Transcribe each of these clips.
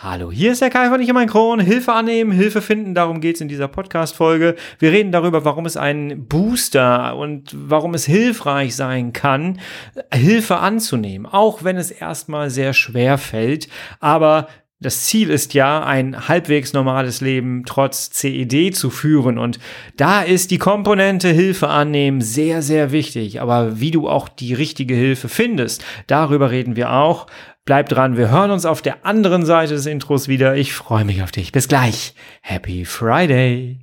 Hallo, hier ist der Kai von Ich mein Kron. Hilfe annehmen, Hilfe finden, darum geht's in dieser Podcast-Folge. Wir reden darüber, warum es ein Booster und warum es hilfreich sein kann, Hilfe anzunehmen, auch wenn es erstmal sehr schwer fällt. Aber das Ziel ist ja, ein halbwegs normales Leben trotz CED zu führen. Und da ist die Komponente Hilfe annehmen sehr, sehr wichtig. Aber wie du auch die richtige Hilfe findest, darüber reden wir auch. Bleib dran, wir hören uns auf der anderen Seite des Intros wieder. Ich freue mich auf dich. Bis gleich. Happy Friday.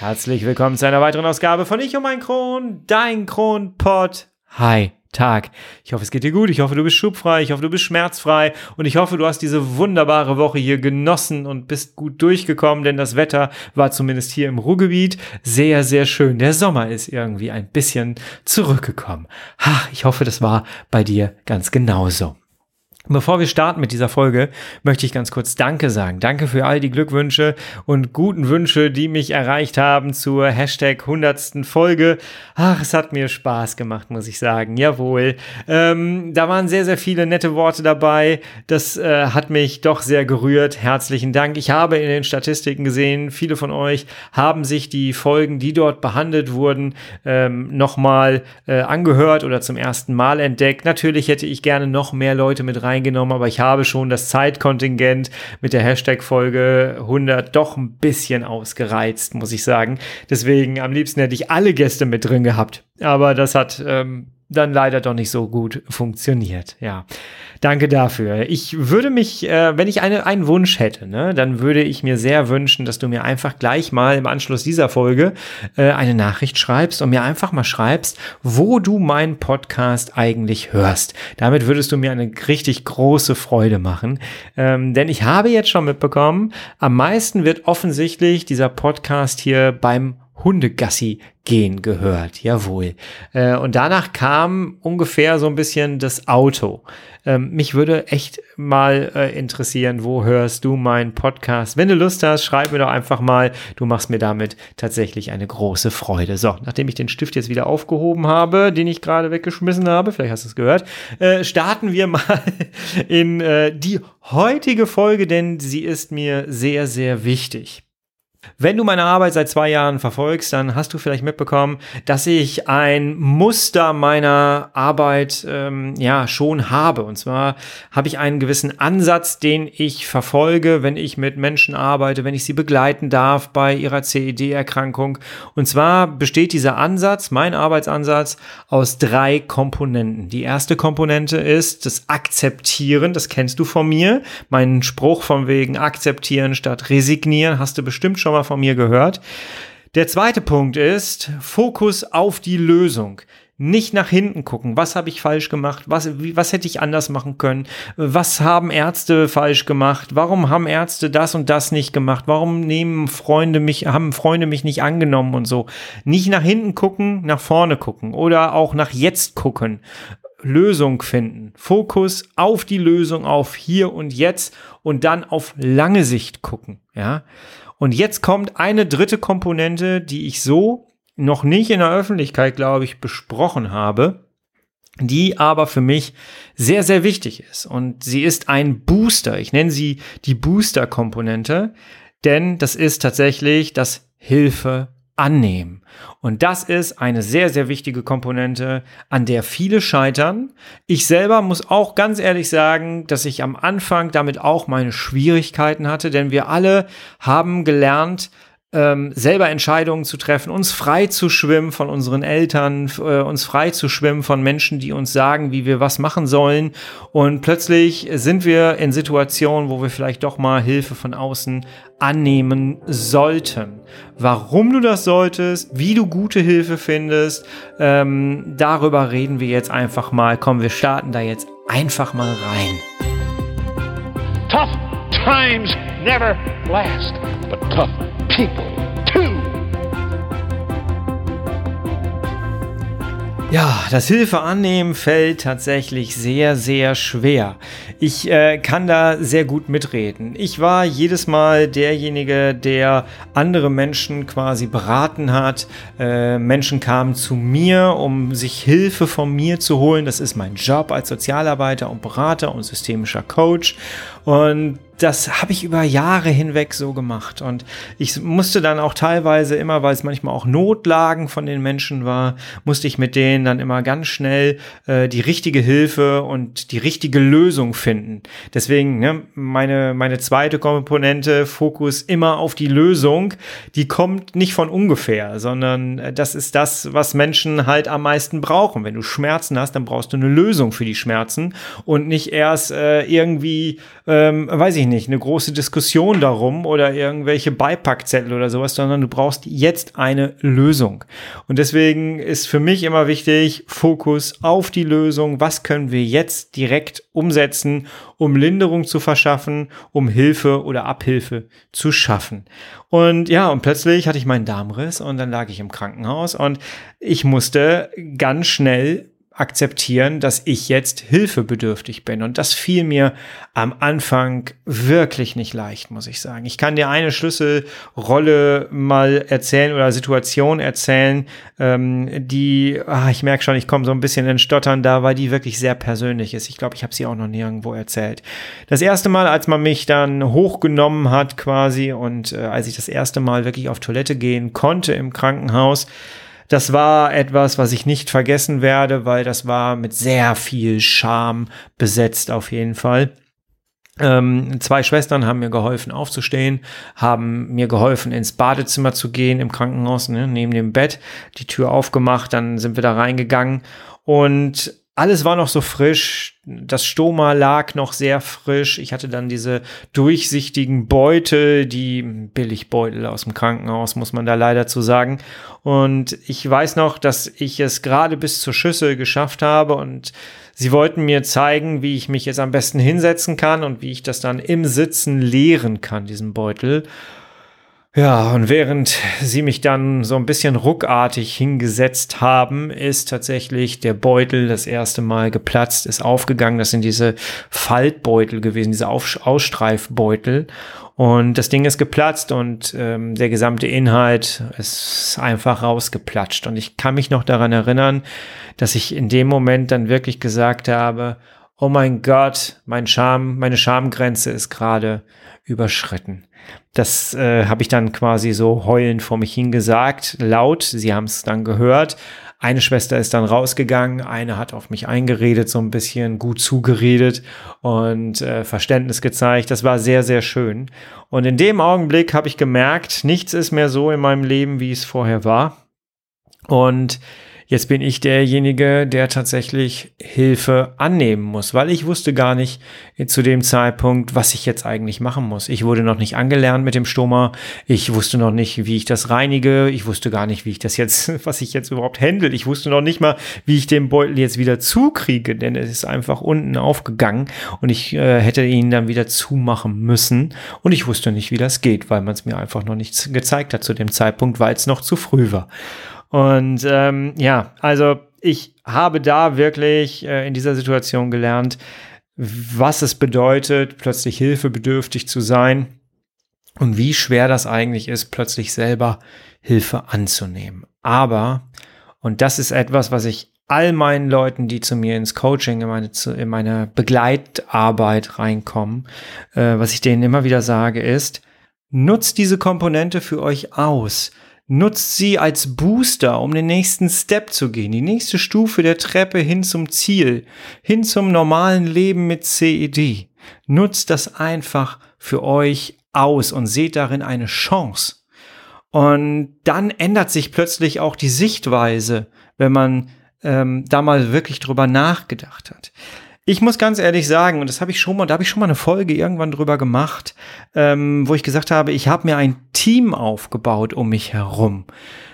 Herzlich willkommen zu einer weiteren Ausgabe von Ich um mein Kron, dein Kronpott. Hi. Tag. Ich hoffe, es geht dir gut. Ich hoffe, du bist schubfrei. Ich hoffe, du bist schmerzfrei. Und ich hoffe, du hast diese wunderbare Woche hier genossen und bist gut durchgekommen, denn das Wetter war zumindest hier im Ruhrgebiet sehr, sehr schön. Der Sommer ist irgendwie ein bisschen zurückgekommen. Ach, ich hoffe, das war bei dir ganz genauso. Bevor wir starten mit dieser Folge, möchte ich ganz kurz Danke sagen. Danke für all die Glückwünsche und guten Wünsche, die mich erreicht haben zur Hashtag 100. Folge. Ach, es hat mir Spaß gemacht, muss ich sagen. Jawohl. Ähm, da waren sehr, sehr viele nette Worte dabei. Das äh, hat mich doch sehr gerührt. Herzlichen Dank. Ich habe in den Statistiken gesehen, viele von euch haben sich die Folgen, die dort behandelt wurden, ähm, nochmal äh, angehört oder zum ersten Mal entdeckt. Natürlich hätte ich gerne noch mehr Leute mit rein eingenommen, aber ich habe schon das Zeitkontingent mit der Hashtag-Folge 100 doch ein bisschen ausgereizt, muss ich sagen. Deswegen am liebsten hätte ich alle Gäste mit drin gehabt. Aber das hat ähm, dann leider doch nicht so gut funktioniert. Ja, danke dafür. Ich würde mich, äh, wenn ich eine, einen Wunsch hätte, ne, dann würde ich mir sehr wünschen, dass du mir einfach gleich mal im Anschluss dieser Folge äh, eine Nachricht schreibst und mir einfach mal schreibst, wo du meinen Podcast eigentlich hörst. Damit würdest du mir eine richtig große Freude machen, ähm, denn ich habe jetzt schon mitbekommen, am meisten wird offensichtlich dieser Podcast hier beim Hundegassi gehen gehört. Jawohl. Äh, und danach kam ungefähr so ein bisschen das Auto. Ähm, mich würde echt mal äh, interessieren, wo hörst du meinen Podcast? Wenn du Lust hast, schreib mir doch einfach mal. Du machst mir damit tatsächlich eine große Freude. So, nachdem ich den Stift jetzt wieder aufgehoben habe, den ich gerade weggeschmissen habe, vielleicht hast du es gehört, äh, starten wir mal in äh, die heutige Folge, denn sie ist mir sehr, sehr wichtig. Wenn du meine Arbeit seit zwei Jahren verfolgst, dann hast du vielleicht mitbekommen, dass ich ein Muster meiner Arbeit ähm, ja schon habe. Und zwar habe ich einen gewissen Ansatz, den ich verfolge, wenn ich mit Menschen arbeite, wenn ich sie begleiten darf bei ihrer CED-Erkrankung. Und zwar besteht dieser Ansatz, mein Arbeitsansatz, aus drei Komponenten. Die erste Komponente ist das Akzeptieren, das kennst du von mir. Meinen Spruch von wegen akzeptieren statt resignieren hast du bestimmt schon mal von mir gehört. Der zweite Punkt ist Fokus auf die Lösung. Nicht nach hinten gucken. Was habe ich falsch gemacht? Was, wie, was hätte ich anders machen können? Was haben Ärzte falsch gemacht? Warum haben Ärzte das und das nicht gemacht? Warum nehmen Freunde mich, haben Freunde mich nicht angenommen und so? Nicht nach hinten gucken, nach vorne gucken oder auch nach jetzt gucken. Lösung finden. Fokus auf die Lösung, auf hier und jetzt und dann auf lange Sicht gucken. Ja. Und jetzt kommt eine dritte Komponente, die ich so noch nicht in der Öffentlichkeit, glaube ich, besprochen habe, die aber für mich sehr, sehr wichtig ist. Und sie ist ein Booster. Ich nenne sie die Booster-Komponente, denn das ist tatsächlich das Hilfe annehmen. Und das ist eine sehr, sehr wichtige Komponente, an der viele scheitern. Ich selber muss auch ganz ehrlich sagen, dass ich am Anfang damit auch meine Schwierigkeiten hatte, denn wir alle haben gelernt, ähm, selber Entscheidungen zu treffen, uns frei zu schwimmen von unseren Eltern, äh, uns frei zu schwimmen von Menschen, die uns sagen, wie wir was machen sollen. Und plötzlich sind wir in Situationen, wo wir vielleicht doch mal Hilfe von außen annehmen sollten. Warum du das solltest, wie du gute Hilfe findest, ähm, darüber reden wir jetzt einfach mal. Komm, wir starten da jetzt einfach mal rein. Tough times never last, but tough people too. Ja, das Hilfe annehmen fällt tatsächlich sehr, sehr schwer. Ich äh, kann da sehr gut mitreden. Ich war jedes Mal derjenige, der andere Menschen quasi beraten hat. Äh, Menschen kamen zu mir, um sich Hilfe von mir zu holen. Das ist mein Job als Sozialarbeiter und Berater und systemischer Coach. Und das habe ich über Jahre hinweg so gemacht. Und ich musste dann auch teilweise immer, weil es manchmal auch Notlagen von den Menschen war, musste ich mit denen dann immer ganz schnell äh, die richtige Hilfe und die richtige Lösung finden. Deswegen ne, meine, meine zweite Komponente, Fokus immer auf die Lösung, die kommt nicht von ungefähr, sondern äh, das ist das, was Menschen halt am meisten brauchen. Wenn du Schmerzen hast, dann brauchst du eine Lösung für die Schmerzen und nicht erst äh, irgendwie, ähm, weiß ich ich nicht, eine große Diskussion darum oder irgendwelche Beipackzettel oder sowas, sondern du brauchst jetzt eine Lösung. Und deswegen ist für mich immer wichtig, Fokus auf die Lösung. Was können wir jetzt direkt umsetzen, um Linderung zu verschaffen, um Hilfe oder Abhilfe zu schaffen? Und ja, und plötzlich hatte ich meinen Darmriss und dann lag ich im Krankenhaus und ich musste ganz schnell akzeptieren, dass ich jetzt hilfebedürftig bin. Und das fiel mir am Anfang wirklich nicht leicht, muss ich sagen. Ich kann dir eine Schlüsselrolle mal erzählen oder Situation erzählen, ähm, die, ach, ich merke schon, ich komme so ein bisschen in Stottern da, weil die wirklich sehr persönlich ist. Ich glaube, ich habe sie auch noch nirgendwo erzählt. Das erste Mal, als man mich dann hochgenommen hat quasi und äh, als ich das erste Mal wirklich auf Toilette gehen konnte im Krankenhaus, das war etwas, was ich nicht vergessen werde, weil das war mit sehr viel Scham besetzt auf jeden Fall. Ähm, zwei Schwestern haben mir geholfen aufzustehen, haben mir geholfen ins Badezimmer zu gehen im Krankenhaus, ne, neben dem Bett, die Tür aufgemacht, dann sind wir da reingegangen und alles war noch so frisch, das Stoma lag noch sehr frisch. Ich hatte dann diese durchsichtigen Beutel, die Billigbeutel aus dem Krankenhaus, muss man da leider zu sagen. Und ich weiß noch, dass ich es gerade bis zur Schüssel geschafft habe und sie wollten mir zeigen, wie ich mich jetzt am besten hinsetzen kann und wie ich das dann im Sitzen leeren kann, diesen Beutel. Ja, und während sie mich dann so ein bisschen ruckartig hingesetzt haben, ist tatsächlich der Beutel das erste Mal geplatzt, ist aufgegangen. Das sind diese Faltbeutel gewesen, diese Auf Ausstreifbeutel. Und das Ding ist geplatzt und ähm, der gesamte Inhalt ist einfach rausgeplatscht. Und ich kann mich noch daran erinnern, dass ich in dem Moment dann wirklich gesagt habe, oh mein Gott, mein Scham, meine Schamgrenze ist gerade überschritten. Das äh, habe ich dann quasi so heulend vor mich hingesagt, laut. Sie haben es dann gehört. Eine Schwester ist dann rausgegangen, eine hat auf mich eingeredet, so ein bisschen gut zugeredet und äh, Verständnis gezeigt. Das war sehr, sehr schön. Und in dem Augenblick habe ich gemerkt, nichts ist mehr so in meinem Leben, wie es vorher war. Und Jetzt bin ich derjenige, der tatsächlich Hilfe annehmen muss, weil ich wusste gar nicht zu dem Zeitpunkt, was ich jetzt eigentlich machen muss. Ich wurde noch nicht angelernt mit dem Stoma. Ich wusste noch nicht, wie ich das reinige. Ich wusste gar nicht, wie ich das jetzt, was ich jetzt überhaupt händel. Ich wusste noch nicht mal, wie ich den Beutel jetzt wieder zukriege, denn es ist einfach unten aufgegangen und ich äh, hätte ihn dann wieder zumachen müssen. Und ich wusste nicht, wie das geht, weil man es mir einfach noch nicht gezeigt hat zu dem Zeitpunkt, weil es noch zu früh war. Und ähm, ja, also ich habe da wirklich äh, in dieser Situation gelernt, was es bedeutet, plötzlich hilfebedürftig zu sein und wie schwer das eigentlich ist, plötzlich selber Hilfe anzunehmen. Aber, und das ist etwas, was ich all meinen Leuten, die zu mir ins Coaching, in meine, in meine Begleitarbeit reinkommen, äh, was ich denen immer wieder sage, ist, nutzt diese Komponente für euch aus. Nutzt sie als Booster, um den nächsten Step zu gehen, die nächste Stufe der Treppe hin zum Ziel, hin zum normalen Leben mit CED. Nutzt das einfach für euch aus und seht darin eine Chance. Und dann ändert sich plötzlich auch die Sichtweise, wenn man ähm, da mal wirklich drüber nachgedacht hat. Ich muss ganz ehrlich sagen, und das habe ich schon mal, da habe ich schon mal eine Folge irgendwann drüber gemacht, ähm, wo ich gesagt habe, ich habe mir ein Team aufgebaut um mich herum.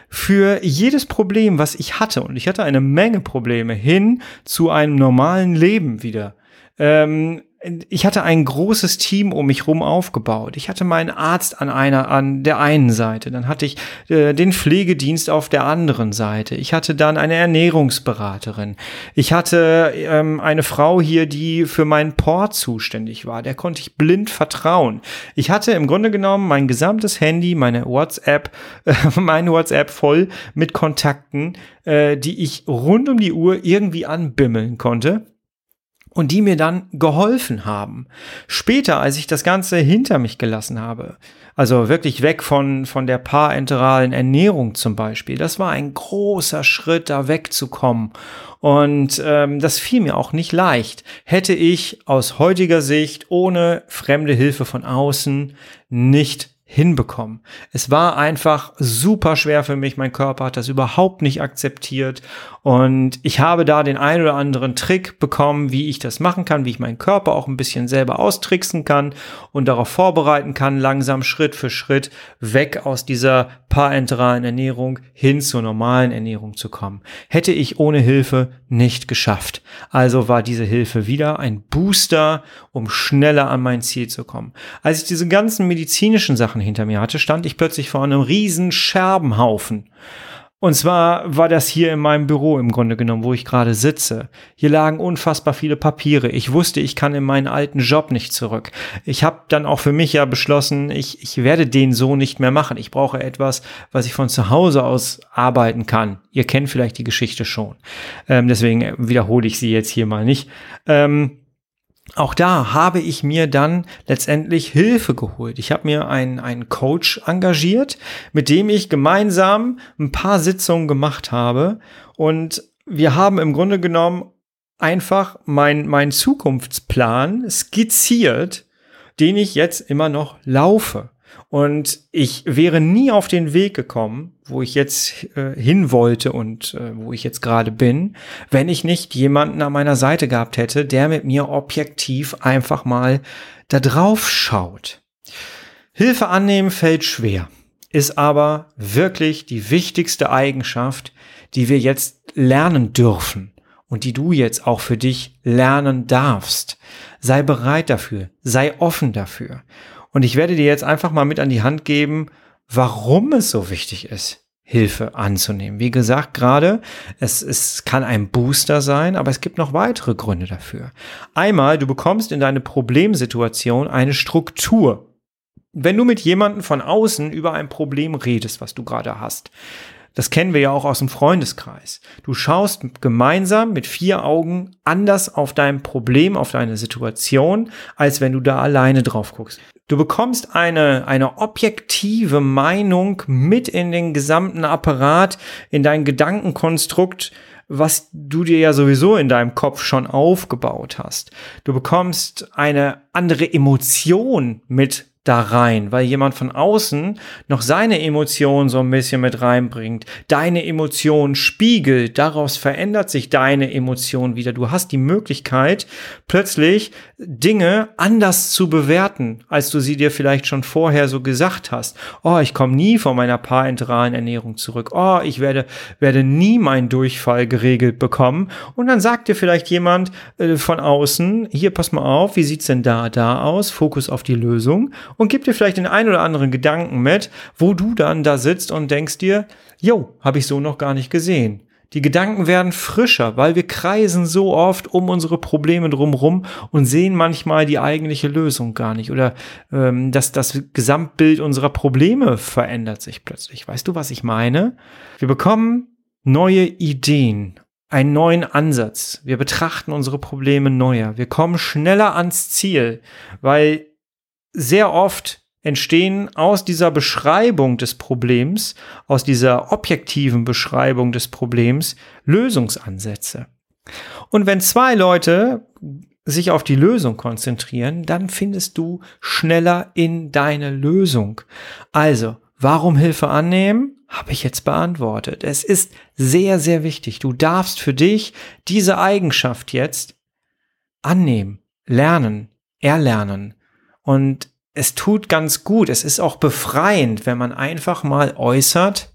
Für jedes Problem, was ich hatte, und ich hatte eine Menge Probleme hin zu einem normalen Leben wieder. Ähm, ich hatte ein großes Team um mich rum aufgebaut. Ich hatte meinen Arzt an einer, an der einen Seite. Dann hatte ich äh, den Pflegedienst auf der anderen Seite. Ich hatte dann eine Ernährungsberaterin. Ich hatte ähm, eine Frau hier, die für meinen Port zuständig war. Der konnte ich blind vertrauen. Ich hatte im Grunde genommen mein gesamtes Handy, meine WhatsApp, äh, meine WhatsApp voll mit Kontakten, äh, die ich rund um die Uhr irgendwie anbimmeln konnte und die mir dann geholfen haben. Später, als ich das Ganze hinter mich gelassen habe, also wirklich weg von, von der parenteralen Ernährung zum Beispiel, das war ein großer Schritt, da wegzukommen. Und ähm, das fiel mir auch nicht leicht. Hätte ich aus heutiger Sicht ohne fremde Hilfe von außen nicht hinbekommen. Es war einfach super schwer für mich. Mein Körper hat das überhaupt nicht akzeptiert. Und ich habe da den ein oder anderen Trick bekommen, wie ich das machen kann, wie ich meinen Körper auch ein bisschen selber austricksen kann und darauf vorbereiten kann, langsam Schritt für Schritt weg aus dieser parenteralen Ernährung hin zur normalen Ernährung zu kommen. Hätte ich ohne Hilfe nicht geschafft. Also war diese Hilfe wieder ein Booster, um schneller an mein Ziel zu kommen. Als ich diese ganzen medizinischen Sachen hinter mir hatte, stand ich plötzlich vor einem riesen Scherbenhaufen. Und zwar war das hier in meinem Büro im Grunde genommen, wo ich gerade sitze. Hier lagen unfassbar viele Papiere. Ich wusste, ich kann in meinen alten Job nicht zurück. Ich habe dann auch für mich ja beschlossen, ich, ich werde den so nicht mehr machen. Ich brauche etwas, was ich von zu Hause aus arbeiten kann. Ihr kennt vielleicht die Geschichte schon. Ähm, deswegen wiederhole ich sie jetzt hier mal nicht. Ähm, auch da habe ich mir dann letztendlich Hilfe geholt. Ich habe mir einen, einen Coach engagiert, mit dem ich gemeinsam ein paar Sitzungen gemacht habe. Und wir haben im Grunde genommen einfach meinen mein Zukunftsplan skizziert, den ich jetzt immer noch laufe. Und ich wäre nie auf den Weg gekommen, wo ich jetzt äh, hin wollte und äh, wo ich jetzt gerade bin, wenn ich nicht jemanden an meiner Seite gehabt hätte, der mit mir objektiv einfach mal da drauf schaut. Hilfe annehmen fällt schwer, ist aber wirklich die wichtigste Eigenschaft, die wir jetzt lernen dürfen und die du jetzt auch für dich lernen darfst. Sei bereit dafür, sei offen dafür. Und ich werde dir jetzt einfach mal mit an die Hand geben, warum es so wichtig ist, Hilfe anzunehmen. Wie gesagt, gerade, es, es kann ein Booster sein, aber es gibt noch weitere Gründe dafür. Einmal, du bekommst in deine Problemsituation eine Struktur. Wenn du mit jemandem von außen über ein Problem redest, was du gerade hast, das kennen wir ja auch aus dem Freundeskreis. Du schaust gemeinsam mit vier Augen anders auf dein Problem, auf deine Situation, als wenn du da alleine drauf guckst. Du bekommst eine, eine objektive Meinung mit in den gesamten Apparat, in dein Gedankenkonstrukt, was du dir ja sowieso in deinem Kopf schon aufgebaut hast. Du bekommst eine andere Emotion mit da rein, weil jemand von außen noch seine Emotionen so ein bisschen mit reinbringt, deine Emotionen spiegelt, daraus verändert sich deine Emotion wieder. Du hast die Möglichkeit, plötzlich Dinge anders zu bewerten, als du sie dir vielleicht schon vorher so gesagt hast. Oh, ich komme nie von meiner parenteralen Ernährung zurück. Oh, ich werde, werde nie meinen Durchfall geregelt bekommen. Und dann sagt dir vielleicht jemand äh, von außen, hier, pass mal auf, wie sieht's denn da, da aus? Fokus auf die Lösung und gib dir vielleicht den ein oder anderen Gedanken mit, wo du dann da sitzt und denkst dir, jo, habe ich so noch gar nicht gesehen. Die Gedanken werden frischer, weil wir kreisen so oft um unsere Probleme drumherum und sehen manchmal die eigentliche Lösung gar nicht. Oder ähm, dass das Gesamtbild unserer Probleme verändert sich plötzlich. Weißt du, was ich meine? Wir bekommen neue Ideen, einen neuen Ansatz. Wir betrachten unsere Probleme neuer. Wir kommen schneller ans Ziel, weil sehr oft entstehen aus dieser Beschreibung des Problems, aus dieser objektiven Beschreibung des Problems Lösungsansätze. Und wenn zwei Leute sich auf die Lösung konzentrieren, dann findest du schneller in deine Lösung. Also, warum Hilfe annehmen? Habe ich jetzt beantwortet. Es ist sehr, sehr wichtig. Du darfst für dich diese Eigenschaft jetzt annehmen, lernen, erlernen. Und es tut ganz gut, es ist auch befreiend, wenn man einfach mal äußert,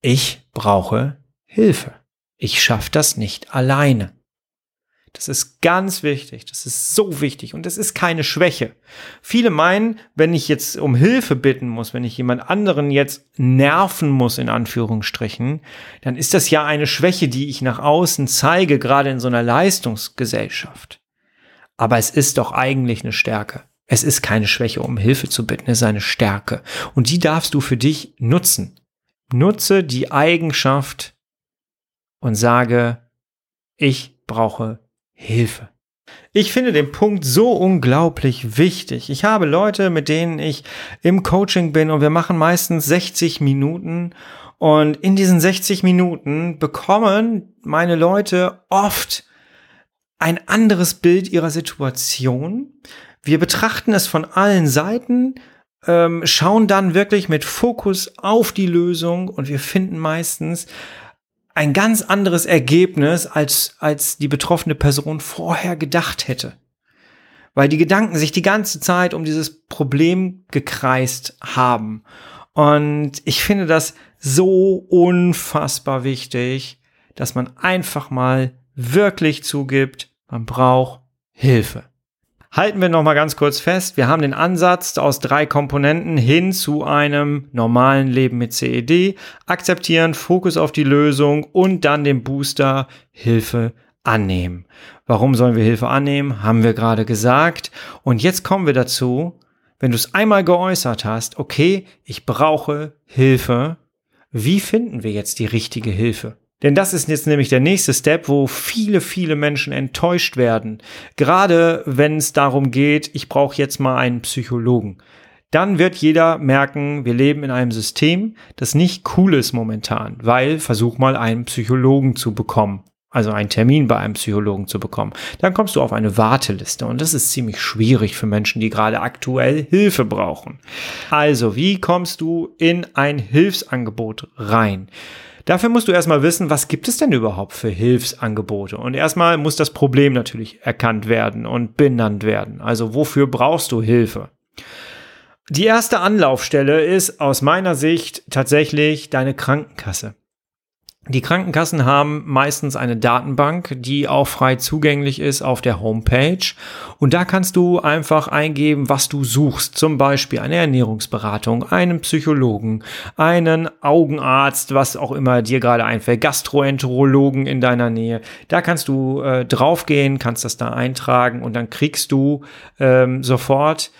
ich brauche Hilfe. Ich schaffe das nicht alleine. Das ist ganz wichtig. Das ist so wichtig. Und das ist keine Schwäche. Viele meinen, wenn ich jetzt um Hilfe bitten muss, wenn ich jemand anderen jetzt nerven muss, in Anführungsstrichen, dann ist das ja eine Schwäche, die ich nach außen zeige, gerade in so einer Leistungsgesellschaft. Aber es ist doch eigentlich eine Stärke. Es ist keine Schwäche, um Hilfe zu bitten, es ist eine Stärke. Und die darfst du für dich nutzen. Nutze die Eigenschaft und sage, ich brauche Hilfe. Ich finde den Punkt so unglaublich wichtig. Ich habe Leute, mit denen ich im Coaching bin und wir machen meistens 60 Minuten und in diesen 60 Minuten bekommen meine Leute oft ein anderes Bild ihrer Situation. Wir betrachten es von allen Seiten, ähm, schauen dann wirklich mit Fokus auf die Lösung und wir finden meistens ein ganz anderes Ergebnis, als, als die betroffene Person vorher gedacht hätte. Weil die Gedanken sich die ganze Zeit um dieses Problem gekreist haben. Und ich finde das so unfassbar wichtig, dass man einfach mal wirklich zugibt, man braucht Hilfe. Halten wir noch mal ganz kurz fest, wir haben den Ansatz aus drei Komponenten hin zu einem normalen Leben mit CED, akzeptieren, Fokus auf die Lösung und dann den Booster Hilfe annehmen. Warum sollen wir Hilfe annehmen? Haben wir gerade gesagt. Und jetzt kommen wir dazu, wenn du es einmal geäußert hast, okay, ich brauche Hilfe. Wie finden wir jetzt die richtige Hilfe? Denn das ist jetzt nämlich der nächste Step, wo viele, viele Menschen enttäuscht werden. Gerade wenn es darum geht, ich brauche jetzt mal einen Psychologen. Dann wird jeder merken, wir leben in einem System, das nicht cool ist momentan, weil versuch mal einen Psychologen zu bekommen. Also einen Termin bei einem Psychologen zu bekommen. Dann kommst du auf eine Warteliste und das ist ziemlich schwierig für Menschen, die gerade aktuell Hilfe brauchen. Also, wie kommst du in ein Hilfsangebot rein? Dafür musst du erstmal wissen, was gibt es denn überhaupt für Hilfsangebote? Und erstmal muss das Problem natürlich erkannt werden und benannt werden. Also wofür brauchst du Hilfe? Die erste Anlaufstelle ist aus meiner Sicht tatsächlich deine Krankenkasse. Die Krankenkassen haben meistens eine Datenbank, die auch frei zugänglich ist auf der Homepage. Und da kannst du einfach eingeben, was du suchst. Zum Beispiel eine Ernährungsberatung, einen Psychologen, einen Augenarzt, was auch immer dir gerade einfällt, Gastroenterologen in deiner Nähe. Da kannst du äh, draufgehen, kannst das da eintragen und dann kriegst du ähm, sofort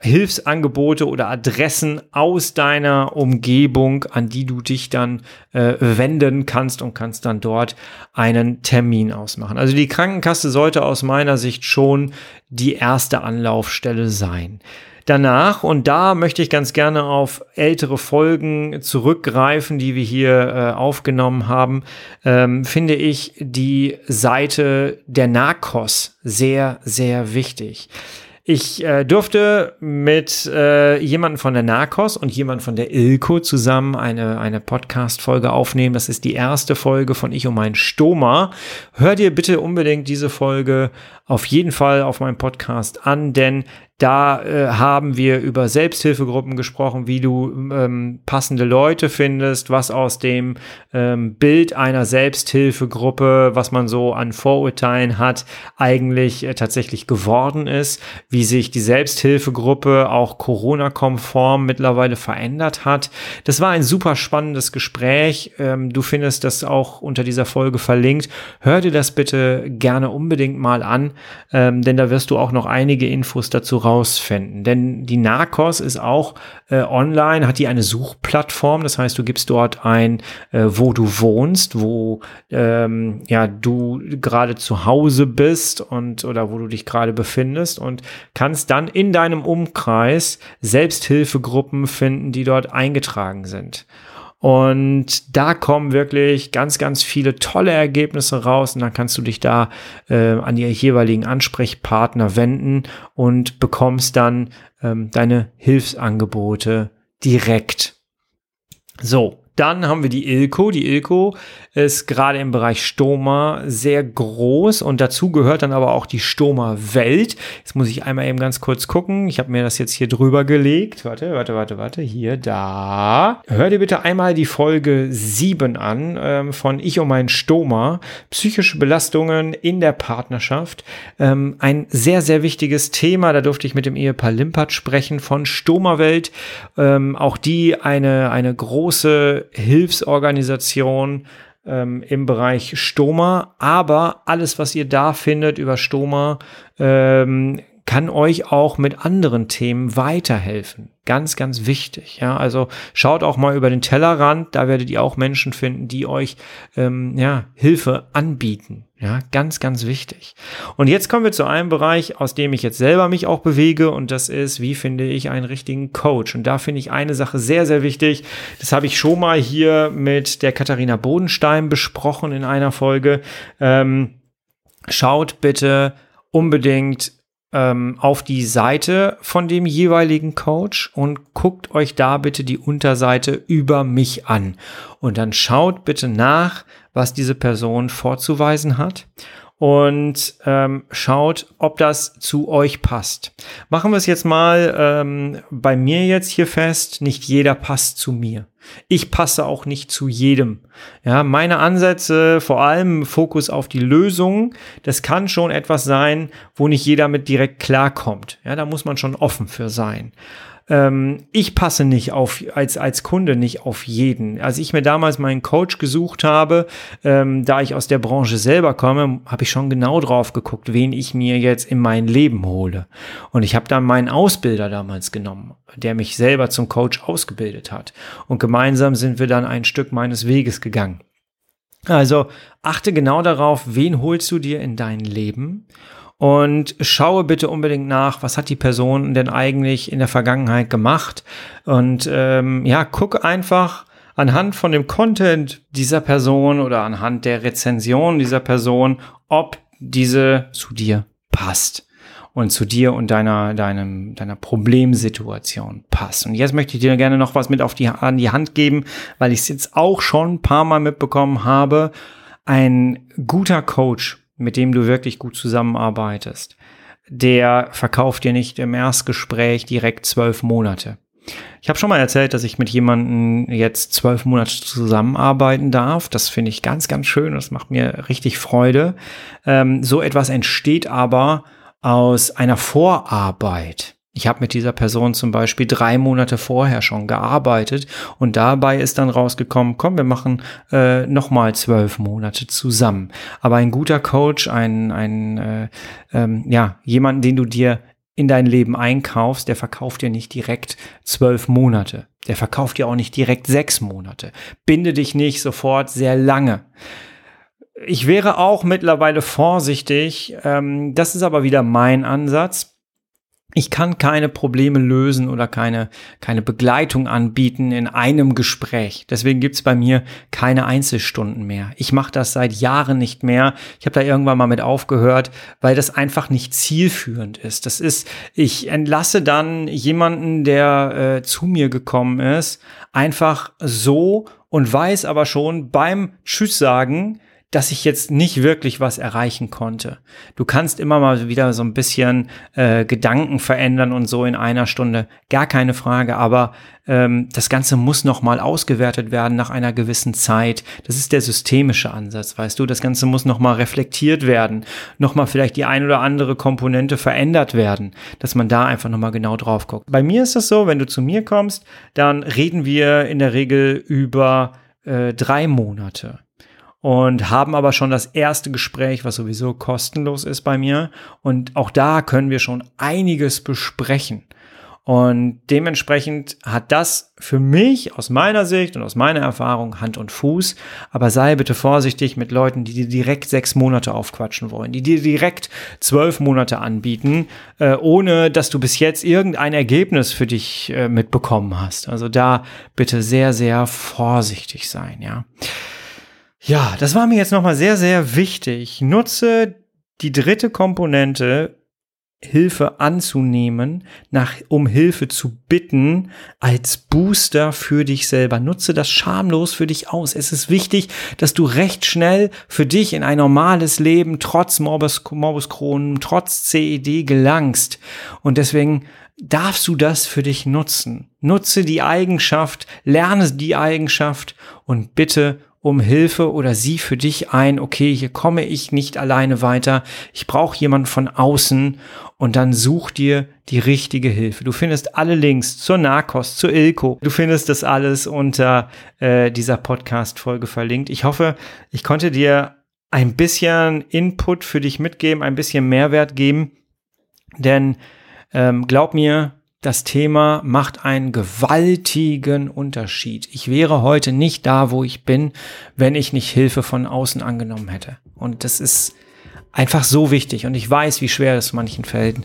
Hilfsangebote oder Adressen aus deiner Umgebung, an die du dich dann äh, wenden kannst und kannst dann dort einen Termin ausmachen. Also die Krankenkasse sollte aus meiner Sicht schon die erste Anlaufstelle sein. Danach, und da möchte ich ganz gerne auf ältere Folgen zurückgreifen, die wir hier äh, aufgenommen haben, ähm, finde ich die Seite der Narcos sehr, sehr wichtig. Ich äh, durfte mit äh, jemandem von der Narcos und jemand von der Ilko zusammen eine, eine Podcast-Folge aufnehmen. Das ist die erste Folge von Ich und mein Stoma. Hör dir bitte unbedingt diese Folge auf jeden Fall auf meinem Podcast an, denn da äh, haben wir über Selbsthilfegruppen gesprochen, wie du ähm, passende Leute findest, was aus dem ähm, Bild einer Selbsthilfegruppe, was man so an Vorurteilen hat, eigentlich äh, tatsächlich geworden ist, wie sich die Selbsthilfegruppe auch Corona-konform mittlerweile verändert hat. Das war ein super spannendes Gespräch. Ähm, du findest das auch unter dieser Folge verlinkt. Hör dir das bitte gerne unbedingt mal an, ähm, denn da wirst du auch noch einige Infos dazu raus rausfinden. Denn die Narcos ist auch äh, online, hat die eine Suchplattform. Das heißt, du gibst dort ein, äh, wo du wohnst, wo ähm, ja du gerade zu Hause bist und oder wo du dich gerade befindest und kannst dann in deinem Umkreis Selbsthilfegruppen finden, die dort eingetragen sind. Und da kommen wirklich ganz, ganz viele tolle Ergebnisse raus. Und dann kannst du dich da äh, an die jeweiligen Ansprechpartner wenden und bekommst dann ähm, deine Hilfsangebote direkt. So, Dann haben wir die Ilko. Die Ilko ist gerade im Bereich Stoma sehr groß und dazu gehört dann aber auch die Stoma-Welt. Jetzt muss ich einmal eben ganz kurz gucken. Ich habe mir das jetzt hier drüber gelegt. Warte, warte, warte, warte. Hier, da. Hör dir bitte einmal die Folge 7 an ähm, von Ich und mein Stoma. Psychische Belastungen in der Partnerschaft. Ähm, ein sehr, sehr wichtiges Thema. Da durfte ich mit dem Ehepaar Limpert sprechen von Stoma-Welt. Ähm, auch die eine, eine große Hilfsorganisation ähm, im Bereich Stoma, aber alles, was ihr da findet über Stoma, ähm, kann euch auch mit anderen Themen weiterhelfen. Ganz, ganz wichtig. Ja, also schaut auch mal über den Tellerrand. Da werdet ihr auch Menschen finden, die euch ähm, ja, Hilfe anbieten. Ja, ganz, ganz wichtig. Und jetzt kommen wir zu einem Bereich, aus dem ich jetzt selber mich auch bewege. Und das ist, wie finde ich einen richtigen Coach? Und da finde ich eine Sache sehr, sehr wichtig. Das habe ich schon mal hier mit der Katharina Bodenstein besprochen in einer Folge. Ähm, schaut bitte unbedingt ähm, auf die Seite von dem jeweiligen Coach und guckt euch da bitte die Unterseite über mich an. Und dann schaut bitte nach, was diese Person vorzuweisen hat und ähm, schaut, ob das zu euch passt. Machen wir es jetzt mal ähm, bei mir jetzt hier fest. Nicht jeder passt zu mir. Ich passe auch nicht zu jedem. Ja, meine Ansätze, vor allem Fokus auf die Lösung, das kann schon etwas sein, wo nicht jeder mit direkt klarkommt. Ja, da muss man schon offen für sein ähm, ich passe nicht auf, als, als Kunde nicht auf jeden. Als ich mir damals meinen Coach gesucht habe, ähm, da ich aus der Branche selber komme, habe ich schon genau drauf geguckt, wen ich mir jetzt in mein Leben hole. Und ich habe dann meinen Ausbilder damals genommen, der mich selber zum Coach ausgebildet hat. Und gemeinsam sind wir dann ein Stück meines Weges gegangen. Also achte genau darauf, wen holst du dir in dein Leben und schaue bitte unbedingt nach, was hat die Person denn eigentlich in der Vergangenheit gemacht und ähm, ja, guck einfach anhand von dem Content dieser Person oder anhand der Rezension dieser Person, ob diese zu dir passt und zu dir und deiner, deinem, deiner Problemsituation passt. Und jetzt möchte ich dir gerne noch was mit auf die, an die Hand geben, weil ich es jetzt auch schon ein paar Mal mitbekommen habe. Ein guter Coach mit dem du wirklich gut zusammenarbeitest, der verkauft dir nicht im Erstgespräch direkt zwölf Monate. Ich habe schon mal erzählt, dass ich mit jemandem jetzt zwölf Monate zusammenarbeiten darf. Das finde ich ganz, ganz schön. Das macht mir richtig Freude. Ähm, so etwas entsteht aber aus einer Vorarbeit. Ich habe mit dieser Person zum Beispiel drei Monate vorher schon gearbeitet und dabei ist dann rausgekommen, komm, wir machen äh, nochmal zwölf Monate zusammen. Aber ein guter Coach, ein, ein äh, ähm, ja, jemanden, den du dir in dein Leben einkaufst, der verkauft dir nicht direkt zwölf Monate. Der verkauft dir auch nicht direkt sechs Monate. Binde dich nicht sofort sehr lange. Ich wäre auch mittlerweile vorsichtig. Ähm, das ist aber wieder mein Ansatz ich kann keine Probleme lösen oder keine, keine Begleitung anbieten in einem Gespräch. Deswegen gibt's bei mir keine Einzelstunden mehr. Ich mache das seit Jahren nicht mehr. Ich habe da irgendwann mal mit aufgehört, weil das einfach nicht zielführend ist. Das ist, ich entlasse dann jemanden, der äh, zu mir gekommen ist, einfach so und weiß aber schon beim Tschüss sagen, dass ich jetzt nicht wirklich was erreichen konnte. Du kannst immer mal wieder so ein bisschen äh, Gedanken verändern und so in einer Stunde, gar keine Frage, aber ähm, das Ganze muss nochmal ausgewertet werden nach einer gewissen Zeit. Das ist der systemische Ansatz, weißt du, das Ganze muss nochmal reflektiert werden, nochmal vielleicht die ein oder andere Komponente verändert werden, dass man da einfach nochmal genau drauf guckt. Bei mir ist das so, wenn du zu mir kommst, dann reden wir in der Regel über äh, drei Monate und haben aber schon das erste Gespräch, was sowieso kostenlos ist bei mir. Und auch da können wir schon einiges besprechen. Und dementsprechend hat das für mich aus meiner Sicht und aus meiner Erfahrung Hand und Fuß. Aber sei bitte vorsichtig mit Leuten, die dir direkt sechs Monate aufquatschen wollen, die dir direkt zwölf Monate anbieten, äh, ohne dass du bis jetzt irgendein Ergebnis für dich äh, mitbekommen hast. Also da bitte sehr, sehr vorsichtig sein, ja. Ja, das war mir jetzt nochmal sehr, sehr wichtig. Nutze die dritte Komponente Hilfe anzunehmen, nach, um Hilfe zu bitten, als Booster für dich selber. Nutze das schamlos für dich aus. Es ist wichtig, dass du recht schnell für dich in ein normales Leben trotz Morbus, Morbus Crohn, trotz CED gelangst. Und deswegen darfst du das für dich nutzen. Nutze die Eigenschaft, lerne die Eigenschaft und bitte um Hilfe oder sieh für dich ein, okay, hier komme ich nicht alleine weiter, ich brauche jemanden von außen und dann such dir die richtige Hilfe. Du findest alle Links zur Narcos, zur Ilko. Du findest das alles unter äh, dieser Podcast-Folge verlinkt. Ich hoffe, ich konnte dir ein bisschen Input für dich mitgeben, ein bisschen Mehrwert geben, denn ähm, glaub mir, das Thema macht einen gewaltigen Unterschied. Ich wäre heute nicht da, wo ich bin, wenn ich nicht Hilfe von außen angenommen hätte. Und das ist einfach so wichtig. Und ich weiß, wie schwer es manchen fällt,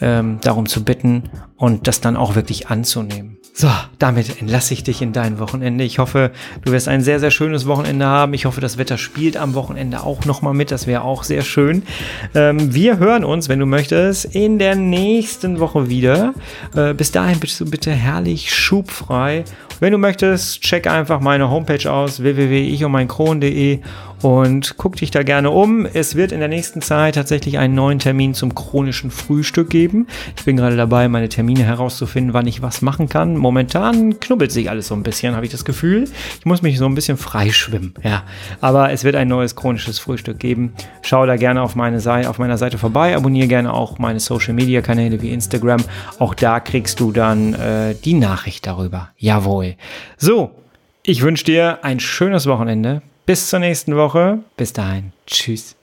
ähm, darum zu bitten und das dann auch wirklich anzunehmen. So, damit entlasse ich dich in dein Wochenende. Ich hoffe, du wirst ein sehr, sehr schönes Wochenende haben. Ich hoffe, das Wetter spielt am Wochenende auch nochmal mit. Das wäre auch sehr schön. Ähm, wir hören uns, wenn du möchtest, in der nächsten Woche wieder. Äh, bis dahin bist du bitte herrlich schubfrei. Wenn du möchtest, check einfach meine Homepage aus, www.ichundmeinkron.de und guck dich da gerne um. Es wird in der nächsten Zeit tatsächlich einen neuen Termin zum chronischen Frühstück geben. Ich bin gerade dabei, meine Termine herauszufinden, wann ich was machen kann. Momentan knubbelt sich alles so ein bisschen, habe ich das Gefühl. Ich muss mich so ein bisschen freischwimmen, ja. Aber es wird ein neues chronisches Frühstück geben. Schau da gerne auf, meine Seite, auf meiner Seite vorbei. Abonniere gerne auch meine Social Media Kanäle wie Instagram. Auch da kriegst du dann äh, die Nachricht darüber. Jawohl. So, ich wünsche dir ein schönes Wochenende. Bis zur nächsten Woche. Bis dahin. Tschüss.